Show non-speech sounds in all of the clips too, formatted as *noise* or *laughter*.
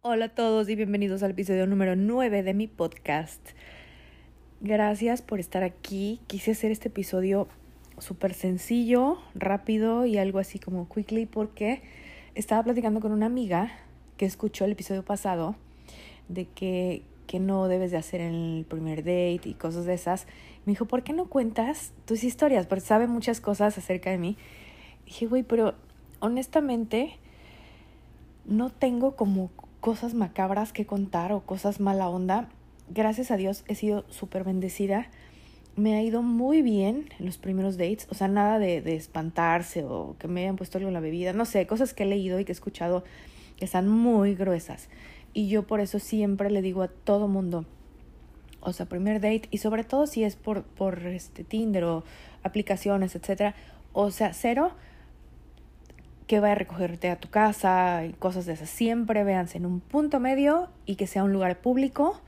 Hola a todos y bienvenidos al episodio número 9 de mi podcast. Gracias por estar aquí. Quise hacer este episodio súper sencillo, rápido y algo así como quickly porque estaba platicando con una amiga que escuchó el episodio pasado de que, que no debes de hacer en el primer date y cosas de esas. Me dijo, ¿por qué no cuentas tus historias? Porque sabe muchas cosas acerca de mí. dije, güey, pero honestamente no tengo como cosas macabras que contar o cosas mala onda. Gracias a Dios he sido súper bendecida. Me ha ido muy bien en los primeros dates. O sea, nada de, de, espantarse o que me hayan puesto algo en la bebida. No sé, cosas que he leído y que he escuchado que están muy gruesas. Y yo por eso siempre le digo a todo mundo, o sea, primer date, y sobre todo si es por, por este Tinder o aplicaciones, etcétera. O sea, cero que vaya a recogerte a tu casa y cosas de esas. Siempre véanse en un punto medio y que sea un lugar público.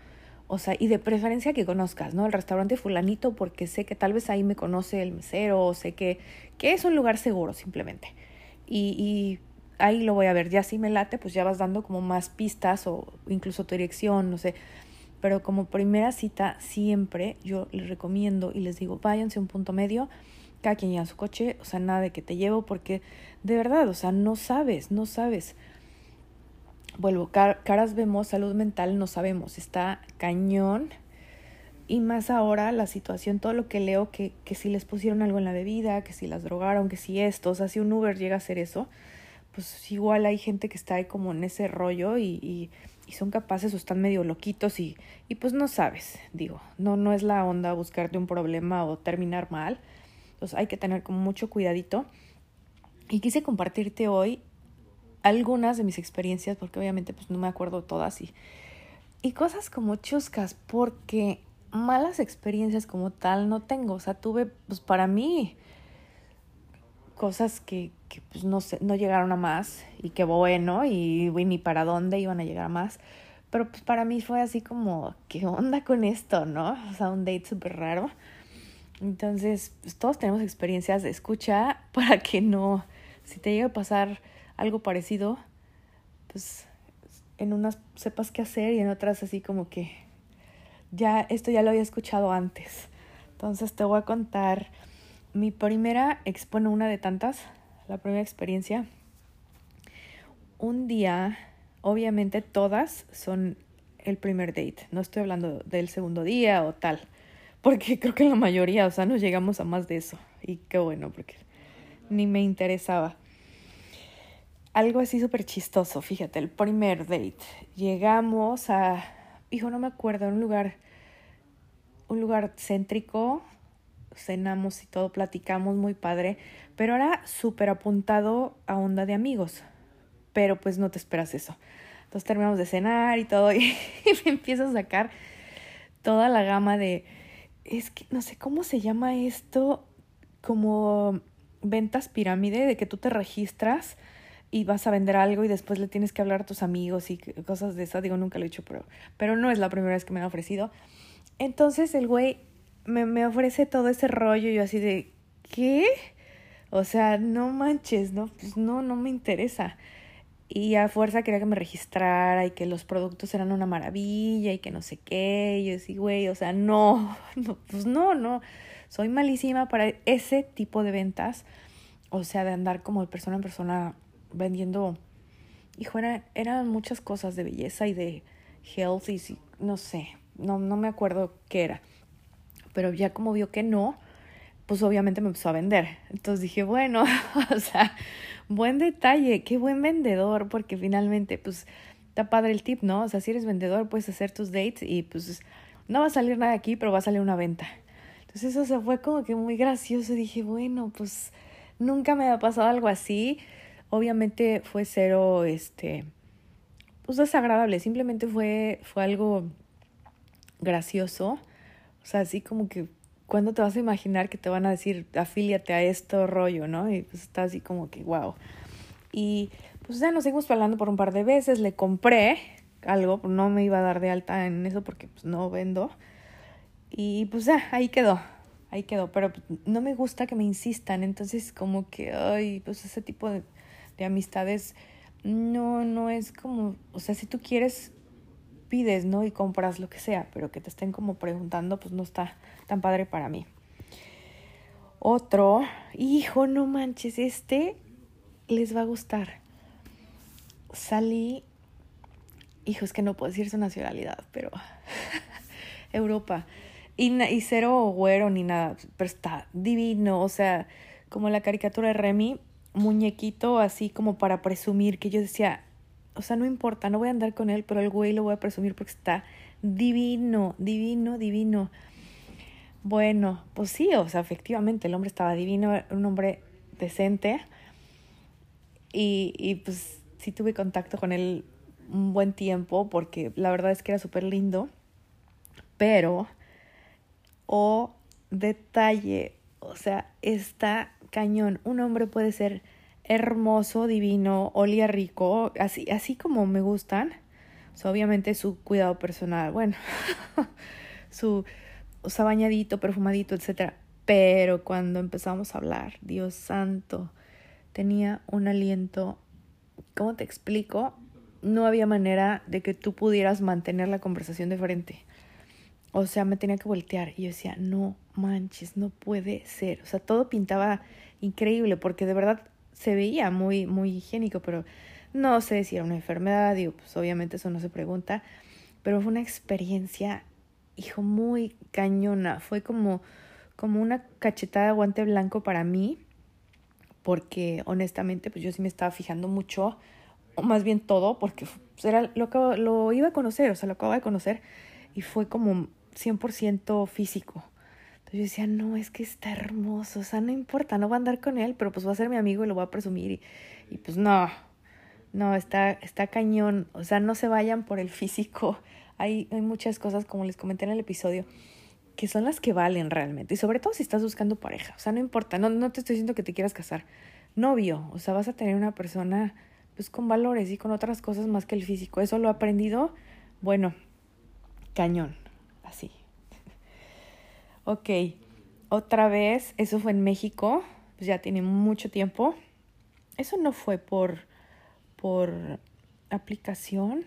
O sea, y de preferencia que conozcas, ¿no? El restaurante fulanito porque sé que tal vez ahí me conoce el mesero o sé que, que es un lugar seguro simplemente. Y, y ahí lo voy a ver. Ya si me late, pues ya vas dando como más pistas o incluso tu dirección, no sé. Pero como primera cita, siempre yo les recomiendo y les digo, váyanse a un punto medio cada quien lleva su coche, o sea, nada de que te llevo porque de verdad, o sea, no sabes, no sabes. Vuelvo, caras vemos, salud mental no sabemos, está cañón. Y más ahora la situación, todo lo que leo, que, que si les pusieron algo en la bebida, que si las drogaron, que si esto, o sea, si un Uber llega a hacer eso, pues igual hay gente que está ahí como en ese rollo y, y, son capaces o están medio loquitos y, y pues no sabes, digo, no, no es la onda buscarte un problema o terminar mal entonces hay que tener como mucho cuidadito. Y quise compartirte hoy algunas de mis experiencias, porque obviamente pues no me acuerdo todas y, y cosas como chuscas, porque malas experiencias como tal no tengo. O sea, tuve pues para mí cosas que, que pues no sé, no llegaron a más y que bueno y, y ni para dónde iban a llegar a más. Pero pues para mí fue así como, ¿qué onda con esto, no? O sea, un date súper raro. Entonces, pues, todos tenemos experiencias de escucha *laughs* para que no, si te llega a pasar algo parecido, pues en unas sepas qué hacer y en otras así como que ya esto ya lo había escuchado antes. Entonces te voy a contar mi primera, bueno, una de tantas, la primera experiencia. Un día, obviamente todas son el primer date, no estoy hablando del segundo día o tal porque creo que la mayoría, o sea, no llegamos a más de eso. Y qué bueno, porque ni me interesaba. Algo así súper chistoso, fíjate, el primer date. Llegamos a, hijo, no me acuerdo, un lugar, un lugar céntrico, cenamos y todo, platicamos muy padre, pero era súper apuntado a onda de amigos. Pero pues no te esperas eso. Entonces terminamos de cenar y todo, *laughs* y, me empiezo a sacar toda la gama de es que no sé cómo se llama esto, como ventas pirámide, de que tú te registras y vas a vender algo y después le tienes que hablar a tus amigos y cosas de eso. Digo, nunca lo he hecho, pero, pero no es la primera vez que me han ofrecido. Entonces el güey me, me ofrece todo ese rollo y yo así de, ¿qué? O sea, no manches, no, pues no, no me interesa. Y a fuerza quería que me registrara y que los productos eran una maravilla y que no sé qué. Y yo decía, güey, o sea, no, *laughs* no, pues no, no. Soy malísima para ese tipo de ventas. O sea, de andar como de persona en persona vendiendo. Hijo, era, eran muchas cosas de belleza y de health y no sé, no, no me acuerdo qué era. Pero ya como vio que no, pues obviamente me empezó a vender. Entonces dije, bueno, *laughs* o sea, buen detalle, qué buen vendedor, porque finalmente, pues, está padre el tip, ¿no? O sea, si eres vendedor, puedes hacer tus dates y pues no va a salir nada aquí, pero va a salir una venta. Entonces eso se fue como que muy gracioso. Dije, bueno, pues nunca me ha pasado algo así. Obviamente fue cero, este, pues desagradable. Simplemente fue, fue algo gracioso. O sea, así como que ¿cuándo te vas a imaginar que te van a decir afíliate a esto rollo, no? Y pues está así como que wow. Y pues ya nos seguimos hablando por un par de veces, le compré algo, no me iba a dar de alta en eso porque pues no vendo. Y pues ya, ahí quedó. ahí quedó. Pero no me gusta que me insistan, entonces como que, ay, pues ese tipo de, de amistades no, no es como, o sea, si tú quieres, pides, ¿no? Y compras lo que sea, pero que te estén como preguntando, pues no está tan padre para mí. Otro, hijo, no manches, este les va a gustar. Salí, hijo, es que no puedo decir su nacionalidad, pero *laughs* Europa. Y, y cero güero ni nada, pero está divino, o sea, como la caricatura de Remy, muñequito así como para presumir, que yo decía, o sea, no importa, no voy a andar con él, pero el güey lo voy a presumir porque está divino, divino, divino. Bueno, pues sí, o sea, efectivamente el hombre estaba divino, un hombre decente. Y, y pues sí tuve contacto con él un buen tiempo porque la verdad es que era súper lindo. Pero, oh, detalle, o sea, está cañón. Un hombre puede ser hermoso, divino, olía rico, así, así como me gustan. O sea, obviamente su cuidado personal, bueno, *laughs* su, o sea, bañadito, perfumadito, etc. Pero cuando empezamos a hablar, Dios santo, tenía un aliento, ¿cómo te explico? No había manera de que tú pudieras mantener la conversación de frente. O sea, me tenía que voltear y yo decía, no manches, no puede ser. O sea, todo pintaba increíble porque de verdad se veía muy, muy higiénico, pero no sé si era una enfermedad, pues obviamente eso no se pregunta, pero fue una experiencia hijo, muy cañona. Fue como, como una cachetada de guante blanco para mí, porque honestamente, pues yo sí me estaba fijando mucho, o más bien todo, porque pues, era lo, lo iba a conocer, o sea, lo acababa de conocer, y fue como 100% físico. Yo decía, no, es que está hermoso, o sea, no importa, no va a andar con él, pero pues va a ser mi amigo y lo voy a presumir. Y, y pues no, no, está, está cañón, o sea, no se vayan por el físico hay, hay muchas cosas, como les comenté en el episodio, que son las que valen realmente. Y sobre todo si estás buscando pareja. O sea, no importa, no, no te estoy diciendo que te quieras casar. Novio, o sea, vas a tener una persona pues con valores y con otras cosas más que el físico. Eso lo he aprendido, bueno, cañón, así. Ok, otra vez, eso fue en México, pues ya tiene mucho tiempo. Eso no fue por, por aplicación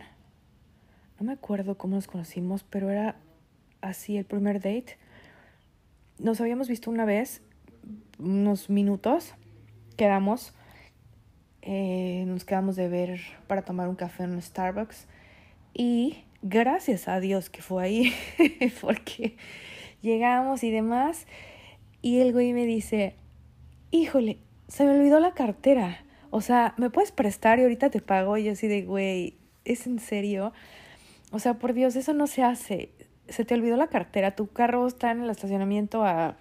no me acuerdo cómo nos conocimos, pero era así el primer date. Nos habíamos visto una vez, unos minutos, quedamos, eh, nos quedamos de ver para tomar un café en Starbucks y gracias a Dios que fue ahí, *laughs* porque llegamos y demás, y el güey me dice, híjole, se me olvidó la cartera, o sea, ¿me puedes prestar y ahorita te pago? Y yo así de, güey, ¿es en serio? O sea, por Dios, eso no se hace. Se te olvidó la cartera, tu carro está en el estacionamiento a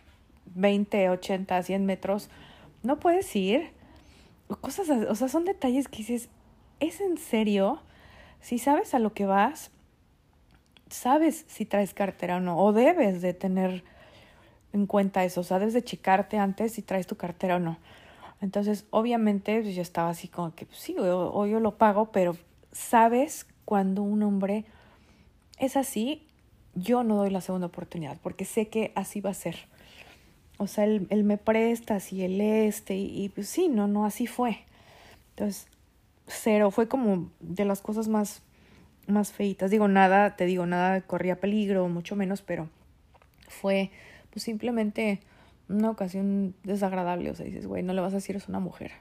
20, 80, 100 metros. No puedes ir. Cosas, o sea, son detalles que dices, ¿es en serio? Si sabes a lo que vas, sabes si traes cartera o no, o debes de tener en cuenta eso, o sea, debes de checarte antes si traes tu cartera o no. Entonces, obviamente, pues yo estaba así como que, pues, sí, o yo lo pago, pero sabes cuando un hombre es así, yo no doy la segunda oportunidad porque sé que así va a ser. O sea, él, él me presta, así él este, y, pues sí, no, no, así fue. Entonces, cero, fue como de las cosas más, más feitas. Digo, nada, te digo, nada corría peligro, mucho menos, pero fue pues simplemente una ocasión desagradable. O sea, dices, güey, no le vas a decir es una mujer.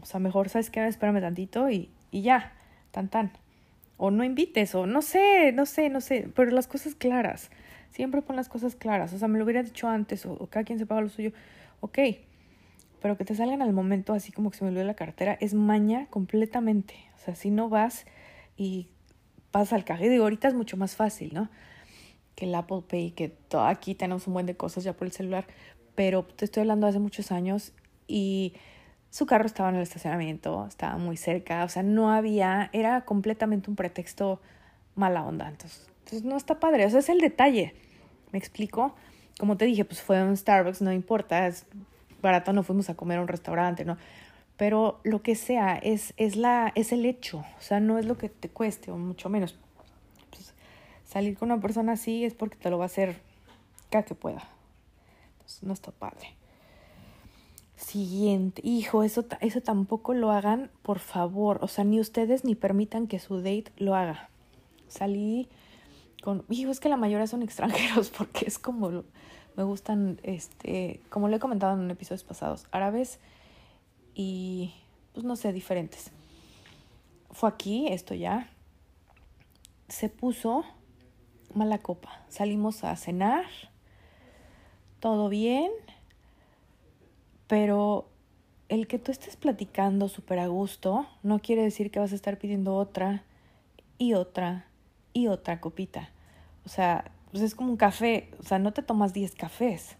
O sea, mejor, ¿sabes qué? Espérame tantito y, y ya, tan tan o no invites, o no sé, no sé, no sé, pero las cosas claras. Siempre pon las cosas claras. O sea, me lo hubiera dicho antes, o, cada quien se paga lo suyo. Ok, pero que te salgan al momento así como que se me olvidó la cartera, es maña completamente. O sea, si no vas y pasas al cajero, digo, ahorita es mucho más fácil, ¿no? Que el Apple Pay, que todo, aquí tenemos un buen de cosas ya por el celular, pero te estoy hablando hace muchos años y su carro estaba en el estacionamiento, estaba muy cerca, o sea, no había, era completamente un pretexto mala onda. Entonces, entonces no está padre, o sea, es el detalle. ¿Me explico? Como te dije, pues fue un Starbucks, no importa, es barato, no fuimos a comer a un restaurante, ¿no? Pero lo que sea, es, es, la, es el hecho, o sea, no es lo que te cueste, o mucho menos. Pues, salir con una persona así es porque te lo va a hacer cada que pueda. no está padre. Siguiente, hijo, eso, eso tampoco lo hagan, por favor. O sea, ni ustedes ni permitan que su date lo haga. Salí con, hijo, es que la mayoría son *laughs* extranjeros porque es como, me gustan, este, como lo he comentado en episodios pasados, árabes y, pues no sé, diferentes. Fue aquí, esto ya. Se puso mala copa. Salimos a cenar, todo bien pero el que tú estés platicando súper a gusto no quiere decir que vas a estar pidiendo otra y otra y otra copita. O sea, pues es como un café, o sea, no te tomas 10 cafés.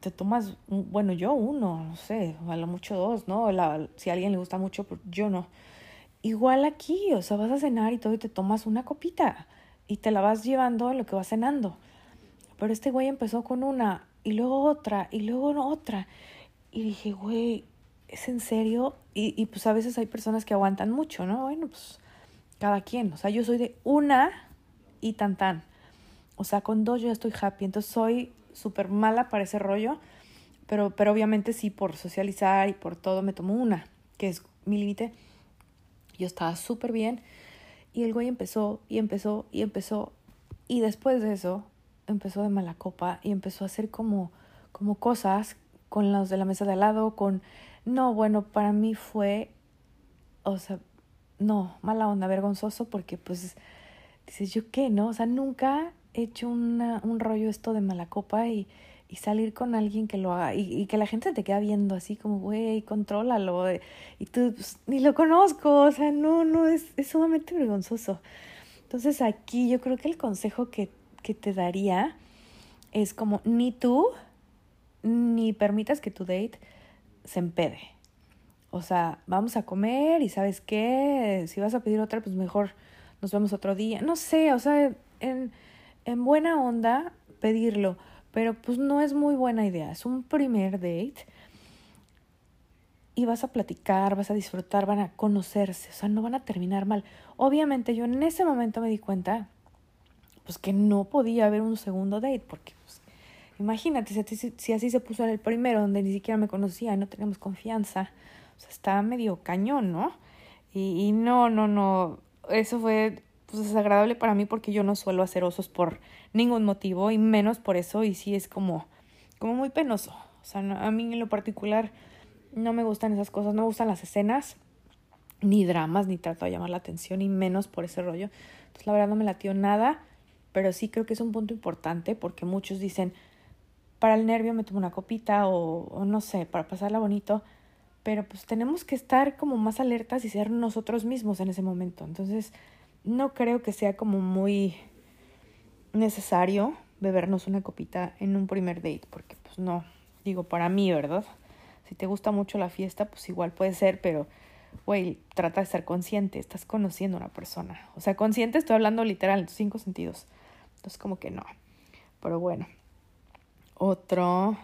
Te tomas, bueno, yo uno, no sé, a lo mucho dos, ¿no? si a alguien le gusta mucho, pues yo no. Igual aquí, o sea, vas a cenar y todo y te tomas una copita y te la vas llevando lo que vas cenando. Pero este güey empezó con una y luego otra, y luego otra. Y dije, güey, ¿es en serio? Y, y pues a veces hay personas que aguantan mucho, ¿no? Bueno, pues cada quien. O sea, yo soy de una y tan tan. O sea, con dos yo estoy happy. Entonces soy súper mala para ese rollo. Pero, pero obviamente sí, por socializar y por todo, me tomo una, que es mi límite. Yo estaba súper bien. Y el güey empezó y empezó y empezó. Y después de eso, empezó de mala copa y empezó a hacer como, como cosas con los de la mesa de al lado, con... No, bueno, para mí fue, o sea, no, mala onda, vergonzoso, porque pues dices, ¿yo qué, no? O sea, nunca hecho una, un rollo esto de mala copa y, y salir con alguien que lo haga y, y que la gente te queda viendo así como, güey, contrólalo. Y tú, pues, ni lo conozco, o sea, no, no, es, es sumamente vergonzoso. Entonces aquí yo creo que el consejo que que te daría es como ni tú ni permitas que tu date se empede. O sea, vamos a comer y sabes qué, si vas a pedir otra, pues mejor nos vemos otro día. No sé, o sea, en, en buena onda pedirlo, pero pues no es muy buena idea. Es un primer date y vas a platicar, vas a disfrutar, van a conocerse, o sea, no van a terminar mal. Obviamente yo en ese momento me di cuenta pues que no podía haber un segundo date, porque pues, imagínate si, así se puso el primero, donde ni siquiera me conocía y no teníamos confianza, o sea, estaba medio cañón, ¿no? Y no, no, no, eso fue pues, desagradable para mí porque yo no suelo hacer osos por ningún motivo y menos por eso y sí es como, como muy penoso. O sea, a mí en lo particular no me gustan esas cosas, no me gustan las escenas, ni dramas, ni trato de llamar la atención, y menos por ese rollo. Entonces la verdad no me latió nada pero sí creo que es un punto importante porque muchos dicen, para el nervio me tomo una copita o, no sé, para pasarla bonito, pero pues tenemos que estar como más alertas y ser nosotros mismos en ese momento. Entonces, no creo que sea como muy necesario bebernos una copita en un primer date, porque pues no, digo, para mí, ¿verdad? Si te gusta mucho la fiesta, pues igual puede ser, pero, güey, trata de ser consciente, estás conociendo a una persona. O sea, consciente estoy hablando literal en cinco sentidos. Entonces como que no. Pero bueno. Otro.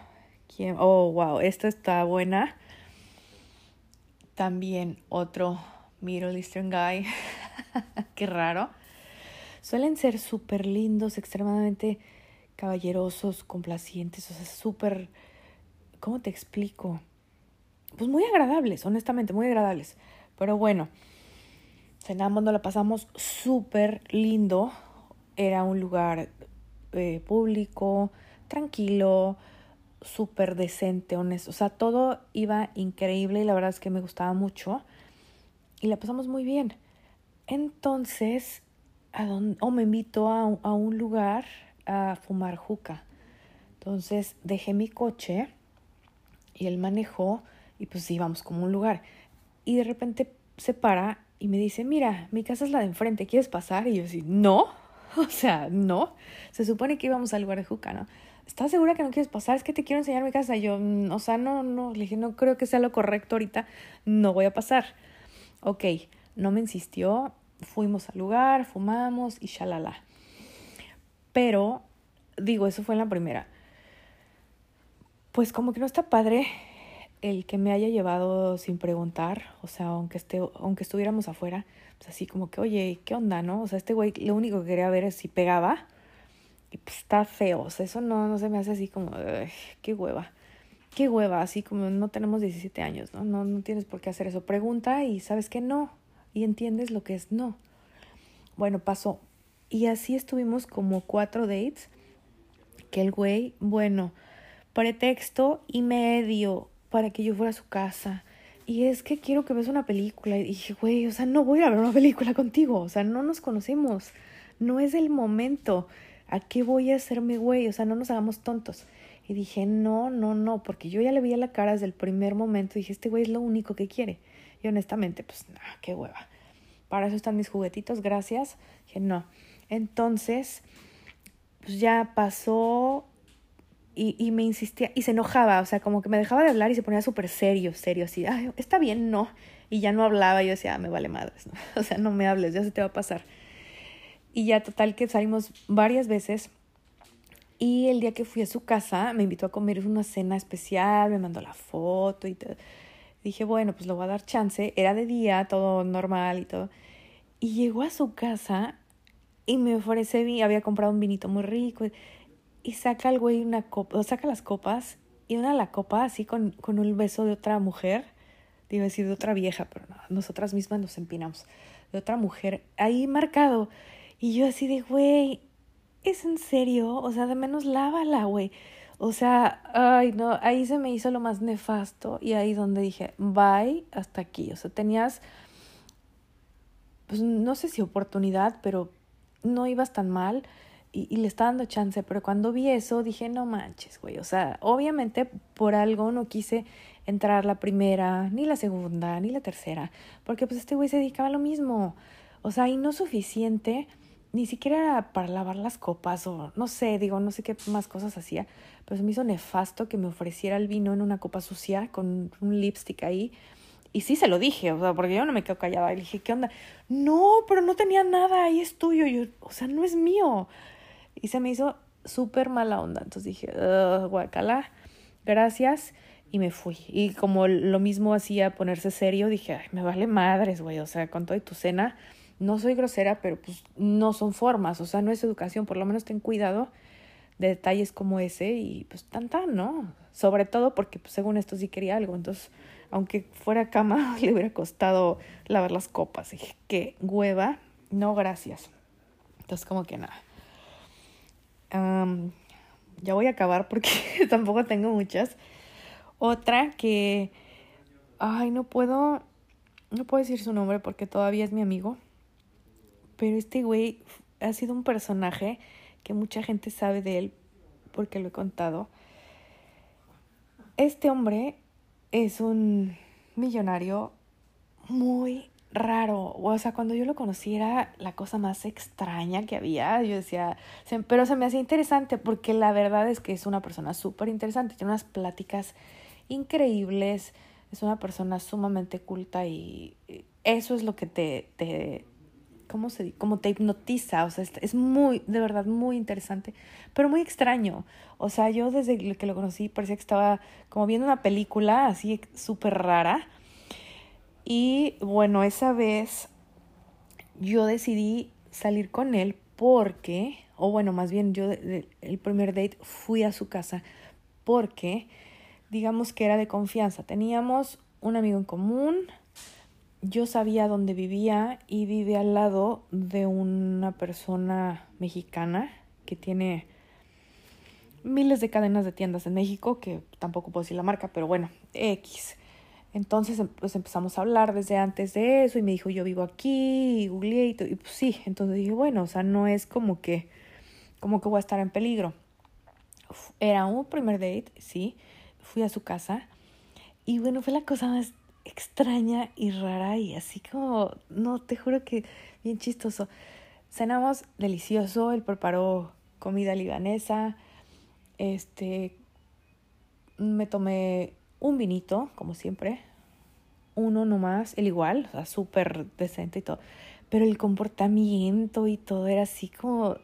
¿Quién? Oh, wow. Esta está buena. También otro Middle Eastern guy. *laughs* *laughs* Qué raro. Suelen ser súper lindos, extremadamente caballerosos, complacientes, o sea, súper... ¿Cómo te explico? Pues muy agradables, honestamente, muy agradables. Pero bueno, cenamos, nos la pasamos súper lindo era un lugar eh, público, tranquilo, súper decente, honesto. O sea, todo iba increíble y la verdad es que me gustaba mucho. Y la pasamos muy bien. Entonces, a o me invitó a, a un lugar a fumar juca. Entonces dejé mi coche y él manejó y pues íbamos como un lugar. Y de repente se para y me dice, mira, mi casa es la de enfrente, ¿quieres pasar? Y yo así, no, *laughs* O sea, no. Se supone que íbamos al lugar de Juca, ¿no? ¿Estás segura que no quieres pasar? Es que te quiero enseñar mi casa. Yo, mm, o sea, no, no. Le dije, no creo que sea lo correcto ahorita. No voy a pasar. Ok, no me insistió. Fuimos al lugar, fumamos y shalala. Pero, digo, eso fue en la primera. Pues como que no está padre el que me haya llevado sin preguntar, o sea, aunque, esté, aunque estuviéramos afuera, pues así como que, oye, ¿qué onda, no? O sea, este güey lo único que quería ver es si pegaba y pues está feo, o sea, eso no, no se me hace así como, qué hueva, qué hueva, así como no tenemos 17 años, ¿no? ¿no? No tienes por qué hacer eso. Pregunta y sabes que no, y entiendes lo que es no. Bueno, pasó. Y así estuvimos como cuatro dates, que el güey, bueno, pretexto y medio para que yo fuera a su casa. Y es que quiero que veas una película. Y dije, güey, o sea, no voy a ver una película contigo. O sea, no nos conocemos. No es el momento. ¿A qué voy a hacerme, güey? O sea, no nos hagamos tontos. Y dije, no, no, no, porque yo ya le vi a la cara desde el primer momento. Dije, este güey es lo único que quiere. Y honestamente, pues, no, qué hueva. Para eso están mis juguetitos, gracias. Dije, no. Entonces, pues ya pasó y, y, me insistía y se enojaba, o sea, como que me dejaba de hablar y se ponía súper serio, serio, así, está bien, no. Y ya no hablaba, yo decía, ah, me vale madres, ¿no? *laughs* o sea, no me hables, ya se te va a pasar. Y ya total que salimos varias veces. Y el día que fui a su casa, me invitó a comer una cena especial, me mandó la foto y todo. Dije, bueno, pues le voy a dar chance. Era de día, todo normal y todo. Y llegó a su casa y me ofrece, había comprado un vinito muy rico y saca el güey una copa, o saca las copas y una la copa así con, con un beso de otra mujer, digo decir de otra vieja, pero no, nosotras mismas nos empinamos, de otra mujer, ahí marcado. Y yo así de, güey, ¿es en serio? O sea, de menos lávala, güey. O sea, ay, no, ahí se me hizo lo más nefasto y ahí donde dije, bye, hasta aquí. O sea, tenías, pues no sé si oportunidad, pero no ibas tan mal y, le está dando chance, pero cuando vi eso dije, no manches, güey, o sea, obviamente por algo no quise entrar la primera, ni la segunda, ni la tercera, porque pues este güey se dedicaba a lo mismo, o sea, y no suficiente, ni siquiera para lavar las copas o no sé, digo, no sé qué más cosas hacía, pero se me hizo nefasto que me ofreciera el vino en una copa sucia con un lipstick ahí. Y sí se lo dije, o sea, porque yo no me quedo callada. Le dije, ¿qué onda? No, pero no tenía nada, ahí es tuyo. Yo, o sea, no es mío. Y se me hizo súper mala onda. Entonces dije, guacala, gracias. Y me fui. Y como lo mismo hacía ponerse serio, dije, me vale madres, güey. O sea, con toda tu cena, no soy grosera, pero pues no son formas. O sea, no es educación. Por lo menos ten cuidado de detalles como ese y pues tan tan, ¿no? Sobre todo porque pues, según esto sí quería algo. Entonces, aunque fuera cama, *laughs* le hubiera costado lavar las copas. dije, qué hueva. No, gracias. Entonces, como que nada ya voy a acabar porque *laughs* tampoco tengo muchas. Otra que, ay, no puedo, no puedo decir su nombre porque todavía es mi amigo. Pero este güey ha sido un personaje que mucha gente sabe de él porque lo he contado. Este hombre es un millonario muy raro. O sea, cuando yo lo conocí era la cosa más extraña que había. Yo decía, pero se me hacía interesante porque la verdad es que es una persona súper interesante. Tiene unas pláticas increíbles. Es una persona sumamente culta y eso es lo que te, te ¿cómo se? Como te hipnotiza. O sea, es muy, de verdad, muy interesante, pero muy extraño. O sea, yo desde que lo conocí parecía que estaba como viendo una película así súper rara y bueno, esa vez yo decidí salir con él porque, o bueno, más bien yo el primer date fui a su casa porque digamos que era de confianza. Teníamos un amigo en común, yo sabía dónde vivía y vive al lado de una persona mexicana que tiene miles de cadenas de tiendas en México, que tampoco puedo decir la marca, pero bueno, X. Entonces em, pues empezamos a hablar desde antes de eso y me dijo yo vivo aquí y googleé y, y pues sí, entonces dije bueno, o sea, no es como que, como que voy a estar en peligro. Era un primer date, sí, fui a su casa y bueno, fue la cosa más extraña y rara y así como, no, te juro que bien chistoso. Cenamos delicioso, él preparó comida libanesa, este, me tomé un vinito, como siempre, uno nomás, el igual, o sea, súper decente y todo, pero el comportamiento y todo era así como,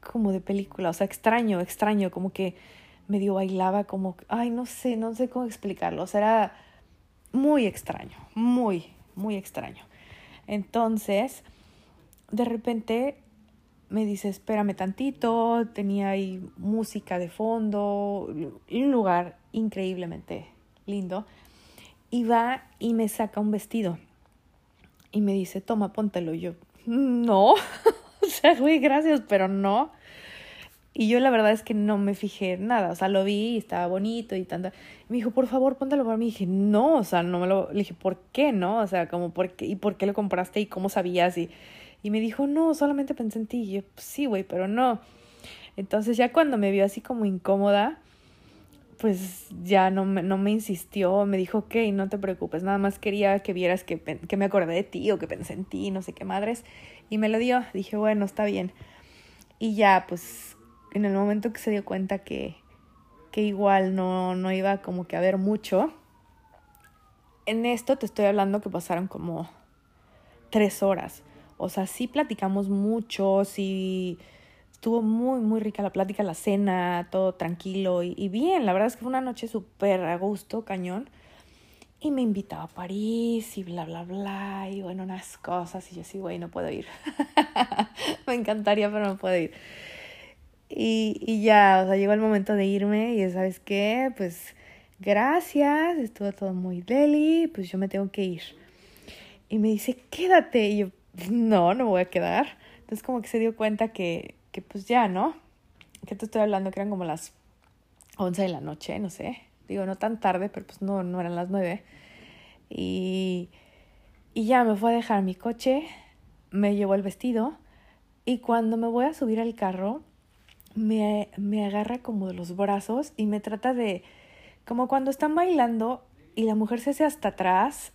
como de película, o sea, extraño, extraño, como que medio bailaba, como, ay, no sé, no sé cómo explicarlo, o sea, era muy extraño, muy, muy extraño. Entonces, de repente me dice, espérame tantito, tenía ahí música de fondo, un lugar increíblemente lindo. Y va y me saca un vestido. Y me dice, toma, póntelo. Yo, no, *laughs* o sea, gracias, pero no. Y yo la verdad es que no me fijé nada, o sea, lo vi y estaba bonito y tanto. me dijo, por favor, póntelo para mí. Y dije, no, o sea, no me lo... Le dije, ¿por qué no? O sea, como, ¿por qué? ¿Y por qué lo compraste? ¿Y cómo sabías? Y y me dijo, no, solamente pensé en ti. Y yo, pues sí, güey, pero no. Entonces ya cuando me vio así como incómoda, pues ya no me, no me insistió, me dijo, ok, no te preocupes, nada más quería que vieras que, que me acordé de ti o que pensé en ti, no sé qué madres. Y me lo dio, dije, bueno, está bien. Y ya, pues en el momento que se dio cuenta que, que igual no, no iba como que a ver mucho, en esto te estoy hablando que pasaron como tres horas. O sea, sí platicamos mucho, sí estuvo muy, muy rica la plática, la cena, todo tranquilo y, bien. La verdad es que fue una noche súper a gusto, cañón. Y me invitaba a París y bla, bla, bla. Y bueno, unas cosas. Y yo sí, güey, no puedo ir. *laughs* me encantaría, pero no puedo ir. Y, y ya, o sea, llegó el momento de irme y ¿sabes qué? Pues gracias, estuvo todo muy deli, pues yo me tengo que ir. Y me dice, quédate. Y yo, no, no voy a quedar. Entonces como que se dio cuenta que, que pues ya, ¿no? Que te estoy hablando que eran como las 11 de la noche, no sé. Digo, no tan tarde, pero pues no, no eran las 9. Y, y ya me fue a dejar mi coche, me llevó el vestido y cuando me voy a subir al carro, me, me agarra como de los brazos y me trata de, como cuando están bailando y la mujer se hace hasta atrás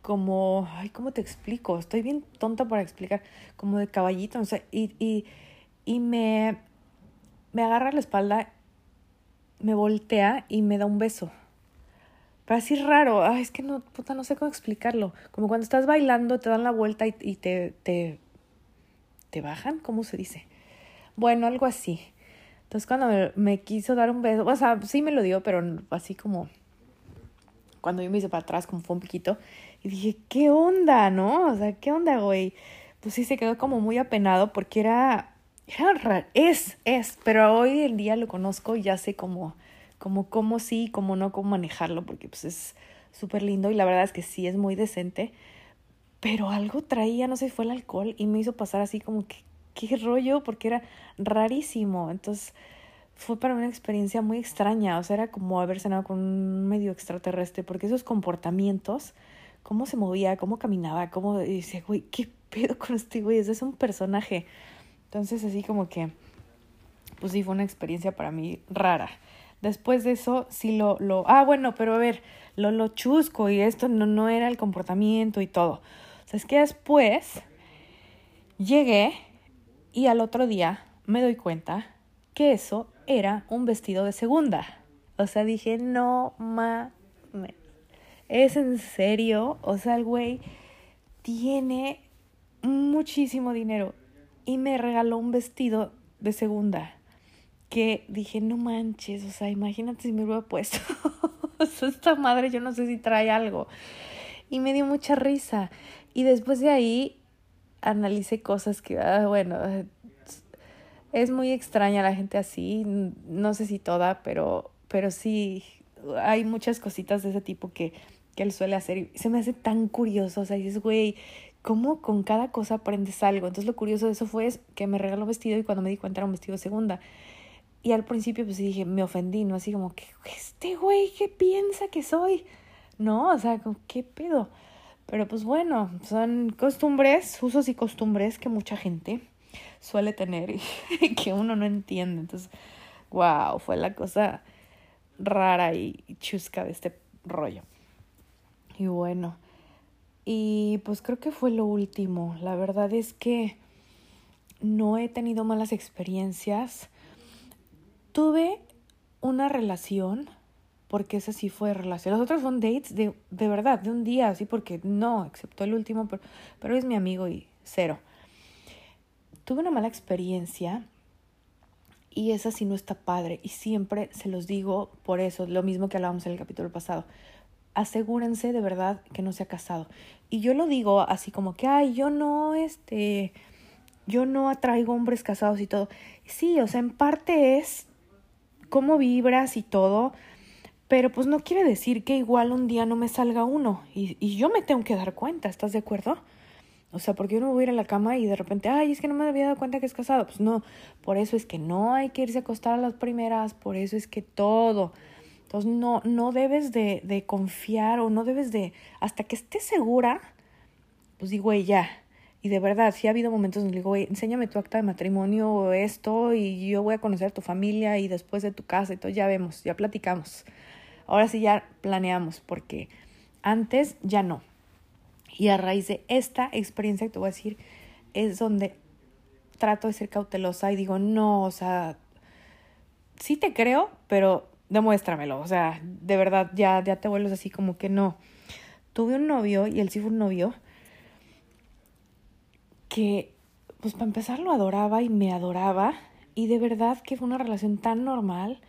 como, ay, ¿cómo te explico? Estoy bien tonta para explicar, como de caballito, o sea, y, y, y me, me agarra la espalda, me voltea y me da un beso. Pero así raro, ay, es que no, puta, no sé cómo explicarlo. Como cuando estás bailando, te dan la vuelta y, y te, te, te bajan, ¿cómo se dice? Bueno, algo así. Entonces cuando me, quiso dar un beso, o sea, sí me lo dio, pero así como cuando yo me hice para atrás, como fue un poquito, y dije, ¿qué onda, no? O sea, ¿qué onda, güey? Pues sí, se quedó como muy apenado porque era, era es, es, pero hoy en día lo conozco y ya sé cómo, cómo, cómo sí, cómo no, cómo manejarlo, porque pues es súper lindo y la verdad es que sí es muy decente, pero algo traía, no sé si fue el alcohol y me hizo pasar así como que, qué rollo, porque era rarísimo, entonces fue para una experiencia muy extraña, o sea, era como haber cenado con un medio extraterrestre, porque esos comportamientos, cómo se movía, cómo caminaba, cómo decía, güey, ¿qué pedo con este güey? Es un personaje. Entonces, así como que, pues sí, fue una experiencia para mí rara. Después de eso, sí lo, lo, ah, bueno, pero a ver, lo, lo chusco y esto no, no era el comportamiento y todo. O sea, es que después llegué y al otro día me doy cuenta que eso era un vestido de segunda. O sea, dije, no mames. ¿Es en serio? O sea, el güey tiene muchísimo dinero y me regaló un vestido de segunda que dije, no manches, o sea, imagínate si me hubiera puesto. *laughs* esta madre yo no sé si trae algo. Y me dio mucha risa. Y después de ahí analicé cosas que, ah, bueno, es muy extraña la gente así, no sé si toda, pero, pero sí hay muchas cositas de ese tipo que, que él suele hacer y se me hace tan curioso, o sea, dices, güey, ¿cómo con cada cosa aprendes algo? Entonces lo curioso de eso fue que me regaló vestido y cuando me di cuenta era un vestido segunda. Y al principio pues dije, me ofendí, ¿no? Así como, que este güey qué piensa que soy? No, o sea, ¿qué pedo? Pero pues bueno, son costumbres, usos y costumbres que mucha gente suele tener y *laughs* que uno no entiende. Entonces, wow, fue la cosa rara y chusca de este rollo. Y bueno, y pues creo que fue lo último. La verdad es que no he tenido malas experiencias. Tuve una relación, porque esa sí fue relación. Los otros son dates de, de verdad, de un día, así porque no, excepto el último, pero, pero es mi amigo y cero tuve una mala experiencia y esa sí no está padre. Y siempre se los digo por eso, lo mismo que hablábamos en el capítulo pasado. Asegúrense de verdad que no se ha casado. Y yo lo digo así como que, ay, yo no, este, yo no atraigo hombres casados y todo. Sí, o sea, en parte es cómo vibras y todo, pero pues no quiere decir que igual un día no me salga uno y, y yo me tengo que dar cuenta, ¿estás de acuerdo? O sea, porque yo no voy a ir a la cama y de repente, ay, es que no me había dado cuenta que es casado. Pues no, por eso es que no hay que irse a acostar a las primeras, por eso es que todo. Entonces no, no debes de, de confiar o no debes de, hasta que estés segura, pues digo, güey, ya. Y de verdad, sí ha habido momentos donde digo, güey, enséñame tu acta de matrimonio o esto y yo voy a conocer a tu familia y después de tu casa y todo, ya vemos, ya platicamos. Ahora sí ya planeamos, porque antes ya no. Y a raíz de esta experiencia que te voy a decir, es donde trato de ser cautelosa y digo, no, o sea, sí te creo, pero demuéstramelo. O sea, de verdad, ya, ya te vuelves así como que no. Tuve un novio, y él sí fue un novio, que, pues para empezar, lo adoraba y me adoraba. Y de verdad que fue una relación tan normal,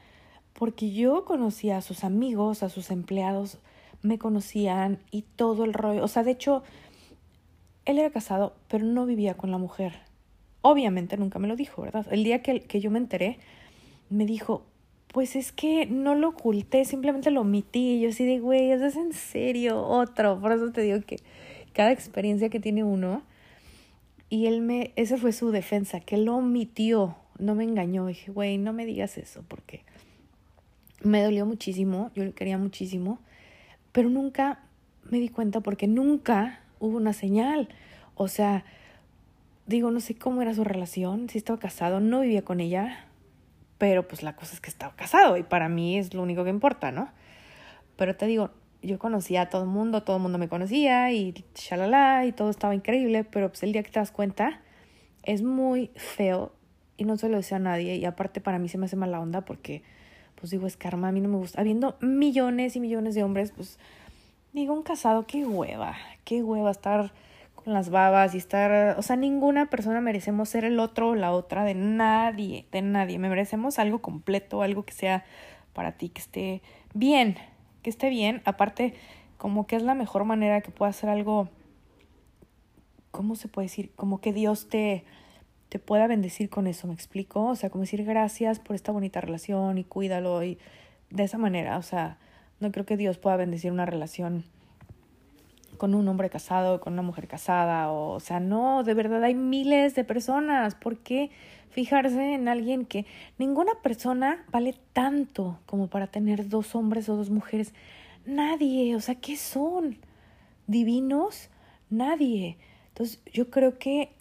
porque yo conocía a sus amigos, a sus empleados, me conocían y todo el rollo. O sea, de hecho, él era casado, pero no vivía con la mujer. Obviamente nunca me lo dijo, ¿verdad? El día que, que yo me enteré, me dijo, pues es que no lo oculté, simplemente lo omití. Yo así de, güey, eso es en serio, otro. Por eso te digo que cada experiencia que tiene uno, y él me, esa fue su defensa, que lo omitió, no me engañó. dije, güey, no me digas eso, porque me dolió muchísimo, yo le quería muchísimo pero nunca me di cuenta porque nunca hubo una señal. O sea, digo, no sé cómo era su relación, si estaba casado, no vivía con ella, pero pues la cosa es que estaba casado y para mí es lo único que importa, ¿no? Pero te digo, yo conocía a todo el mundo, todo el mundo me conocía y shalala y todo estaba increíble, pero pues el día que te das cuenta es muy feo y no se lo decía a nadie y aparte para mí se me hace mala onda porque pues digo, es karma, a mí no me gusta. Habiendo millones y millones de hombres, pues digo, un casado, qué hueva, qué hueva estar con las babas y estar, o sea, ninguna persona merecemos ser el otro o la otra de nadie, de nadie. Me merecemos algo completo, algo que sea para ti, que esté bien, que esté bien. Aparte, como que es la mejor manera que pueda hacer algo, ¿cómo se puede decir? Como que Dios te, te pueda bendecir con eso, ¿me explico? O sea, como decir gracias por esta bonita relación y cuídalo y de esa manera, o sea, no creo que Dios pueda bendecir una relación con un hombre casado, con una mujer casada, o, o sea, no, de verdad hay miles de personas, ¿por qué fijarse en alguien que ninguna persona vale tanto como para tener dos hombres o dos mujeres? Nadie, o sea, ¿qué son? ¿Divinos? Nadie. Entonces, yo creo que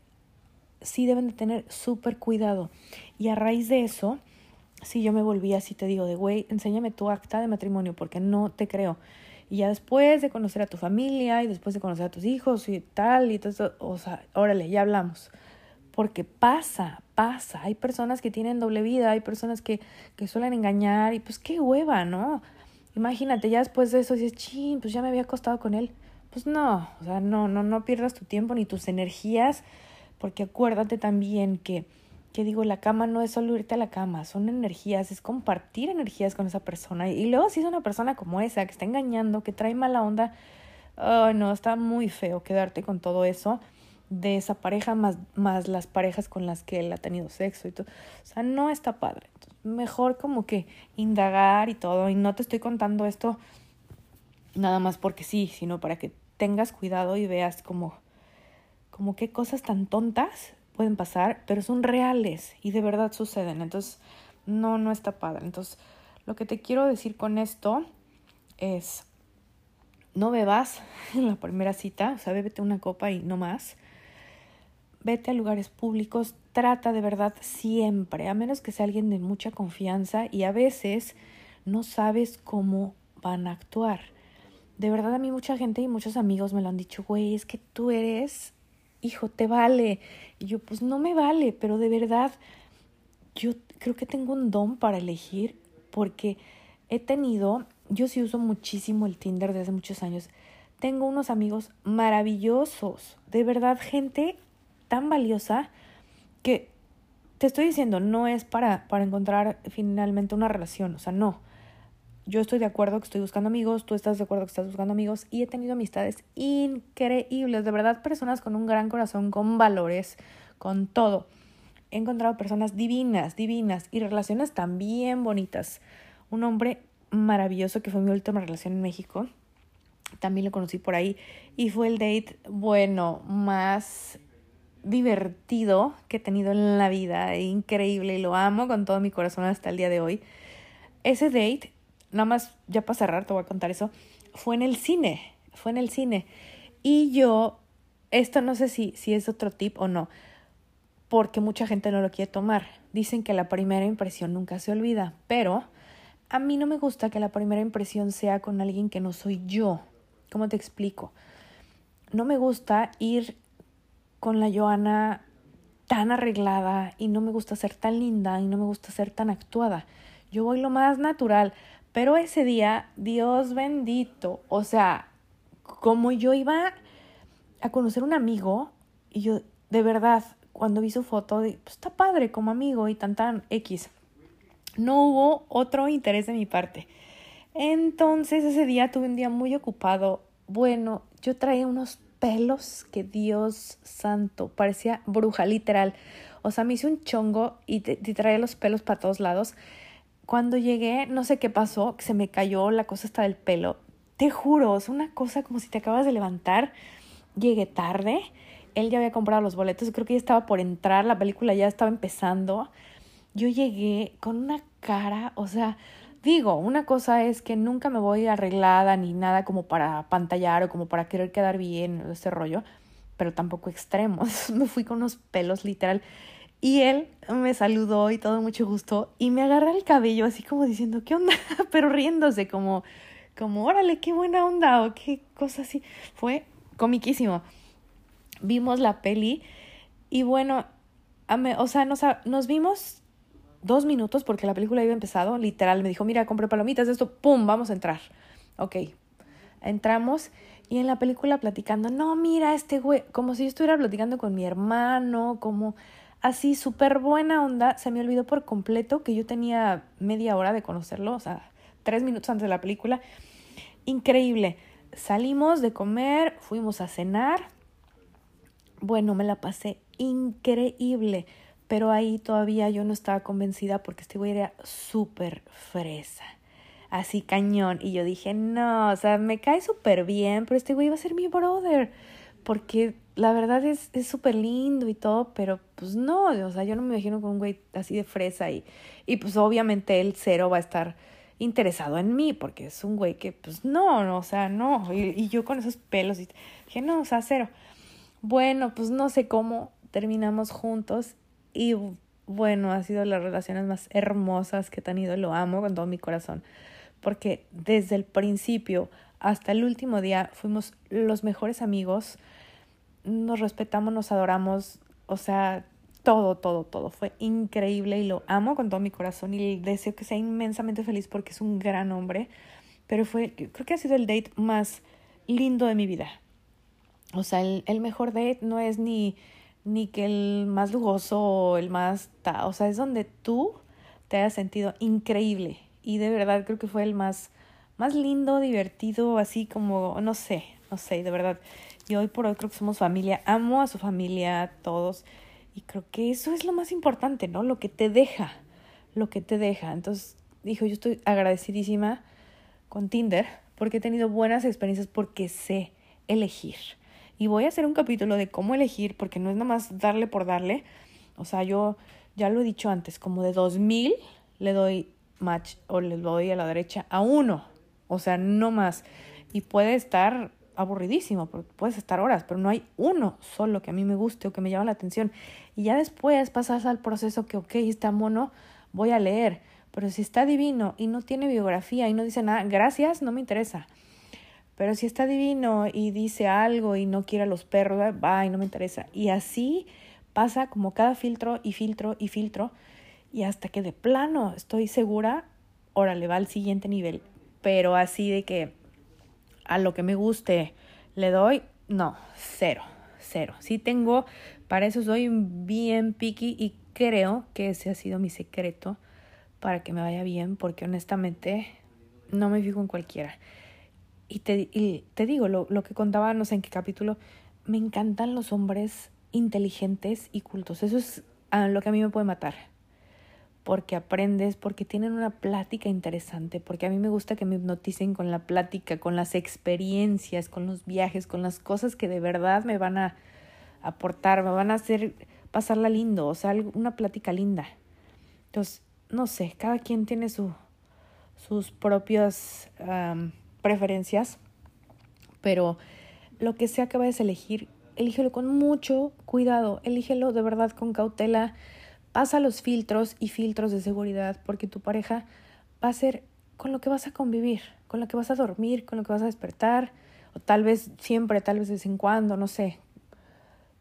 sí deben de tener súper cuidado. Y a raíz de eso, si yo me volví así, te digo, de güey, enséñame tu acta de matrimonio porque no te creo. Y ya después de conocer a tu familia y después de conocer a tus hijos y tal, y todo o sea, órale, ya hablamos. Porque pasa, pasa. Hay personas que tienen doble vida, hay personas que, que suelen engañar y pues qué hueva, ¿no? Imagínate, ya después de eso dices, ching, pues ya me había acostado con él. Pues no, o sea, no, no, no pierdas tu tiempo ni tus energías porque acuérdate también que, que digo, la cama no es solo irte a la cama, son energías, es compartir energías con esa persona. Y luego si es una persona como esa, que está engañando, que trae mala onda, oh, no, está muy feo quedarte con todo eso de esa pareja más, más las parejas con las que él ha tenido sexo y todo. O sea, no está padre. mejor como que indagar y todo. Y no te estoy contando esto nada más porque sí, sino para que tengas cuidado y veas como como qué cosas tan tontas pueden pasar, pero son reales y de verdad suceden. Entonces, no, no está padre. Entonces, lo que te quiero decir con esto es, no bebas *laughs* en la primera cita, o sea, bébete una copa y no más. Vete a lugares públicos, trata de verdad siempre, a menos que sea alguien de mucha confianza y a veces no sabes cómo van a actuar. De verdad a mí mucha gente y muchos amigos me lo han dicho, güey, es que tú eres hijo, te vale. Y yo, pues no me vale, pero de verdad, yo creo que tengo un don para elegir porque he tenido, yo sí uso muchísimo el Tinder desde hace muchos años. Tengo unos amigos maravillosos, de verdad, gente tan valiosa que te estoy diciendo, no es para, para encontrar finalmente una relación, o sea, no yo estoy de acuerdo que estoy buscando amigos, tú estás de acuerdo que estás buscando amigos y he tenido amistades increíbles, de verdad, personas con un gran corazón, con valores, con todo. He encontrado personas divinas, divinas y relaciones también bonitas. Un hombre maravilloso que fue mi última relación en México. También lo conocí por ahí y fue el date, bueno, más divertido que he tenido en la vida, increíble y lo amo con todo mi corazón hasta el día de hoy. Ese date, nada más ya para cerrar, te voy a contar eso, fue en el cine, fue en el cine. Y yo, esto no sé si, si es otro tip o no, porque mucha gente no lo quiere tomar. Dicen que la primera impresión nunca se olvida, pero a mí no me gusta que la primera impresión sea con alguien que no soy yo. ¿Cómo te explico? No me gusta ir con la Joana tan arreglada y no me gusta ser tan linda y no me gusta ser tan actuada. Yo voy lo más natural, pero ese día, Dios bendito, o sea, como yo iba a conocer un amigo y yo de verdad cuando vi su foto, pues está padre como amigo y tan tan X. No hubo otro interés de mi parte. Entonces ese día tuve un día muy ocupado. Bueno, yo traía unos pelos que Dios santo, parecía bruja literal. O sea, me hice un chongo y, te, traía los pelos para todos lados. Cuando llegué, no sé qué pasó, se me cayó la cosa hasta del pelo. Te juro, es una cosa como si te acabas de levantar. Llegué tarde, él ya había comprado los boletos, creo que ya estaba por entrar, la película ya estaba empezando. Yo llegué con una cara, o sea, Digo, una cosa es que nunca me voy arreglada ni nada como para pantallar o como para querer quedar bien, ese rollo, pero tampoco extremos. *laughs* me fui con unos pelos literal. Y él me saludó y todo mucho gusto y me agarra el cabello así como diciendo, ¿qué onda? *laughs* pero riéndose como, como, órale, qué buena onda o qué cosa así. Fue comiquísimo. Vimos la peli y bueno, o sea, nos, nos vimos dos minutos porque la película había empezado, literal, me dijo, mira, compré palomitas, esto, ¡pum!, vamos a entrar. Ok, entramos y en la película platicando, no, mira, este güey, como si yo estuviera platicando con mi hermano, como así, súper buena onda, se me olvidó por completo que yo tenía media hora de conocerlo, o sea, tres minutos antes de la película. Increíble. Salimos de comer, fuimos a cenar. Bueno, me la pasé increíble pero ahí todavía yo no estaba convencida porque este güey era súper fresa, así cañón. Y yo dije, no, o sea, me cae súper bien, pero este güey va a ser mi brother, porque la verdad es súper lindo y todo, pero pues no, o sea, yo no me imagino con un güey así de fresa y, y pues obviamente el cero va a estar interesado en mí, porque es un güey que pues no, no o sea, no, y, y yo con esos pelos y dije, no, o sea, cero. Bueno, pues no sé cómo terminamos juntos y bueno, ha sido las relaciones más hermosas que he tenido, lo amo con todo mi corazón, porque desde el principio hasta el último día fuimos los mejores amigos, nos respetamos, nos adoramos, o sea, todo, todo, todo. Fue increíble y lo amo con todo mi corazón y deseo que sea inmensamente feliz porque es un gran hombre. Pero fue, creo que ha sido el date más lindo de mi vida. O sea, el, el mejor date no es ni ni que el más lujoso o el más... o sea, es donde tú te hayas sentido increíble. Y de verdad creo que fue el más, más lindo, divertido, así como, no sé, no sé, de verdad. Y hoy por hoy creo que somos familia. Amo a su familia, a todos. Y creo que eso es lo más importante, ¿no? Lo que te deja, lo que te deja. Entonces, dijo, yo estoy agradecidísima con Tinder porque he tenido buenas experiencias porque sé elegir. Y voy a hacer un capítulo de cómo elegir, porque no es nada más darle por darle. O sea, yo ya lo he dicho antes, como de 2000 le doy match o le doy a la derecha a uno. O sea, no más. Y puede estar aburridísimo, puedes estar horas, pero no hay uno solo que a mí me guste o que me llame la atención. Y ya después pasas al proceso que, ok, está mono, voy a leer. Pero si está divino y no tiene biografía y no dice nada, gracias, no me interesa. Pero si está divino y dice algo y no quiere a los perros, va y no me interesa. Y así pasa como cada filtro y filtro y filtro. Y hasta que de plano estoy segura, órale, va al siguiente nivel. Pero así de que a lo que me guste le doy, no, cero, cero. Sí tengo, para eso soy bien picky y creo que ese ha sido mi secreto para que me vaya bien, porque honestamente no me fijo en cualquiera. Y te, y te digo, lo, lo que contaba, no sé en qué capítulo, me encantan los hombres inteligentes y cultos. Eso es lo que a mí me puede matar. Porque aprendes, porque tienen una plática interesante, porque a mí me gusta que me hipnoticen con la plática, con las experiencias, con los viajes, con las cosas que de verdad me van a aportar, me van a hacer pasarla lindo, o sea, una plática linda. Entonces, no sé, cada quien tiene su, sus propias preferencias, pero lo que sea que vayas a elegir, elígelo con mucho cuidado, elígelo de verdad con cautela, pasa los filtros y filtros de seguridad, porque tu pareja va a ser con lo que vas a convivir, con lo que vas a dormir, con lo que vas a despertar, o tal vez siempre, tal vez de vez en cuando, no sé,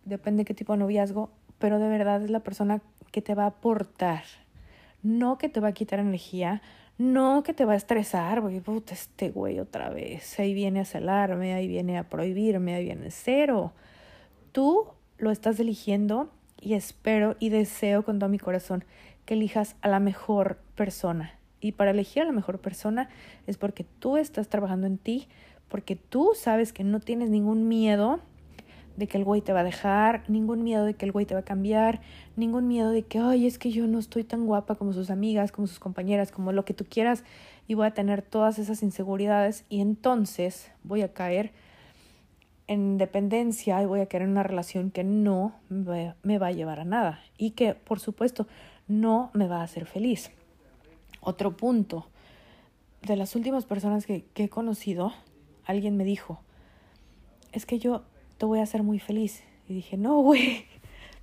depende de qué tipo de noviazgo, pero de verdad es la persona que te va a aportar, no que te va a quitar energía, no que te va a estresar, porque puta, este güey otra vez, ahí viene a celarme, ahí viene a prohibirme, ahí viene cero. Tú lo estás eligiendo y espero y deseo con todo mi corazón que elijas a la mejor persona. Y para elegir a la mejor persona es porque tú estás trabajando en ti, porque tú sabes que no tienes ningún miedo de que el güey te va a dejar, ningún miedo de que el güey te va a cambiar, ningún miedo de que, ay, es que yo no estoy tan guapa como sus amigas, como sus compañeras, como lo que tú quieras, y voy a tener todas esas inseguridades y entonces voy a caer en dependencia y voy a caer en una relación que no me va a llevar a nada y que, por supuesto, no me va a hacer feliz. Otro punto, de las últimas personas que, que he conocido, alguien me dijo, es que yo te voy a hacer muy feliz. Y dije, no, güey,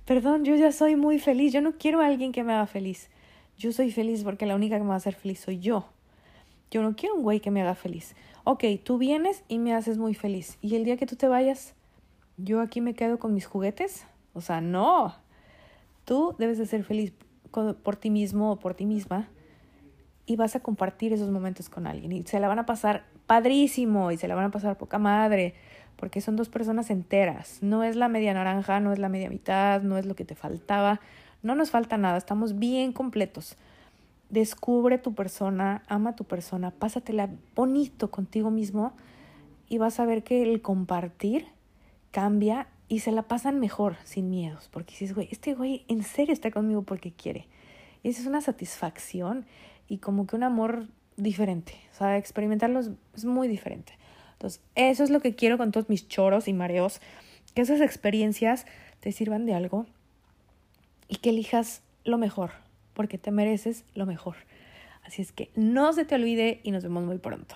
perdón, yo ya soy muy feliz, yo no quiero a alguien que me haga feliz. Yo soy feliz porque la única que me va a hacer feliz soy yo. Yo no quiero un güey que me haga feliz. Ok, tú vienes y me haces muy feliz. Y el día que tú te vayas, yo aquí me quedo con mis juguetes. O sea, no. Tú debes de ser feliz por ti mismo o por ti misma y vas a compartir esos momentos con alguien y se la van a pasar padrísimo y se la van a pasar poca madre porque son dos personas enteras. No es la media naranja, no es la media mitad, no es lo que te faltaba. No nos falta nada, estamos bien completos. Descubre tu persona, ama tu persona, pásatela bonito contigo mismo y vas a ver que el compartir cambia y se la pasan mejor, sin miedos, porque dices, güey, este güey en serio está conmigo porque quiere. Esa es una satisfacción y como que un amor diferente. O sea, experimentarlo es muy diferente. Entonces, eso es lo que quiero con todos mis choros y mareos, que esas experiencias te sirvan de algo y que elijas lo mejor, porque te mereces lo mejor. Así es que no se te olvide y nos vemos muy pronto.